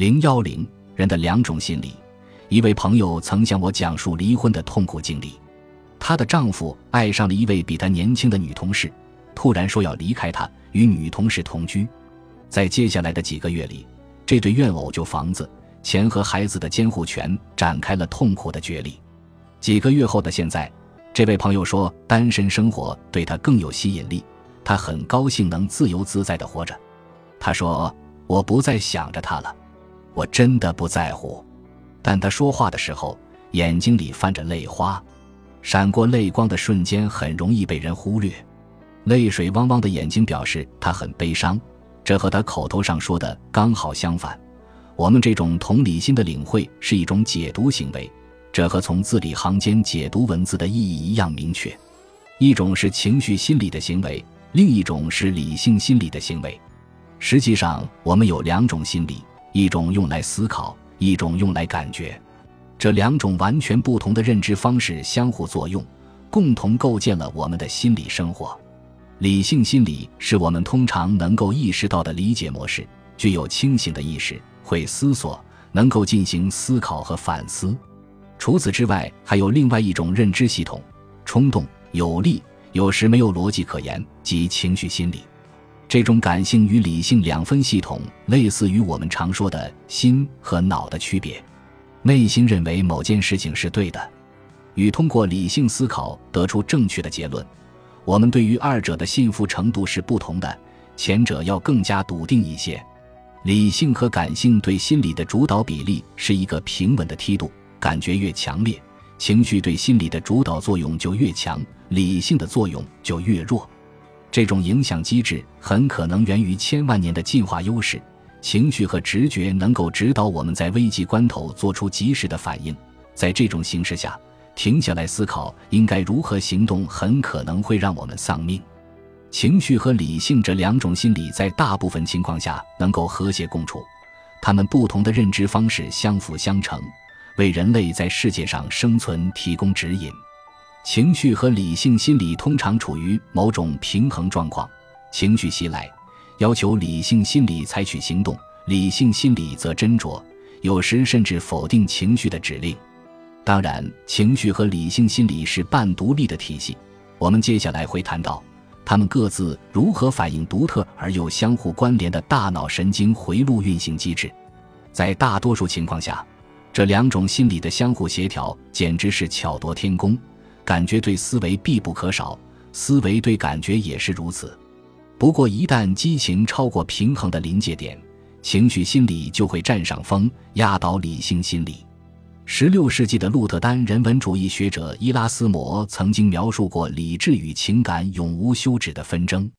零幺零人的两种心理。一位朋友曾向我讲述离婚的痛苦经历，她的丈夫爱上了一位比她年轻的女同事，突然说要离开她，与女同事同居。在接下来的几个月里，这对怨偶就房子、钱和孩子的监护权展开了痛苦的角力。几个月后的现在，这位朋友说，单身生活对他更有吸引力，他很高兴能自由自在地活着。他说：“我不再想着他了，我真的不在乎。”但他说话的时候，眼睛里泛着泪花，闪过泪光的瞬间很容易被人忽略。泪水汪汪的眼睛表示他很悲伤，这和他口头上说的刚好相反。我们这种同理心的领会是一种解读行为，这和从字里行间解读文字的意义一样明确。一种是情绪心理的行为，另一种是理性心理的行为。实际上，我们有两种心理，一种用来思考。一种用来感觉，这两种完全不同的认知方式相互作用，共同构建了我们的心理生活。理性心理是我们通常能够意识到的理解模式，具有清醒的意识，会思索，能够进行思考和反思。除此之外，还有另外一种认知系统，冲动、有力，有时没有逻辑可言，即情绪心理。这种感性与理性两分系统，类似于我们常说的心和脑的区别。内心认为某件事情是对的，与通过理性思考得出正确的结论。我们对于二者的信服程度是不同的，前者要更加笃定一些。理性和感性对心理的主导比例是一个平稳的梯度，感觉越强烈，情绪对心理的主导作用就越强，理性的作用就越弱。这种影响机制很可能源于千万年的进化优势，情绪和直觉能够指导我们在危急关头做出及时的反应。在这种形势下，停下来思考应该如何行动，很可能会让我们丧命。情绪和理性这两种心理在大部分情况下能够和谐共处，他们不同的认知方式相辅相成，为人类在世界上生存提供指引。情绪和理性心理通常处于某种平衡状况，情绪袭来，要求理性心理采取行动；理性心理则斟酌，有时甚至否定情绪的指令。当然，情绪和理性心理是半独立的体系。我们接下来会谈到，它们各自如何反映独特而又相互关联的大脑神经回路运行机制。在大多数情况下，这两种心理的相互协调简直是巧夺天工。感觉对思维必不可少，思维对感觉也是如此。不过，一旦激情超过平衡的临界点，情绪心理就会占上风，压倒理性心理。十六世纪的鹿特丹人文主义学者伊拉斯谟曾经描述过理智与情感永无休止的纷争。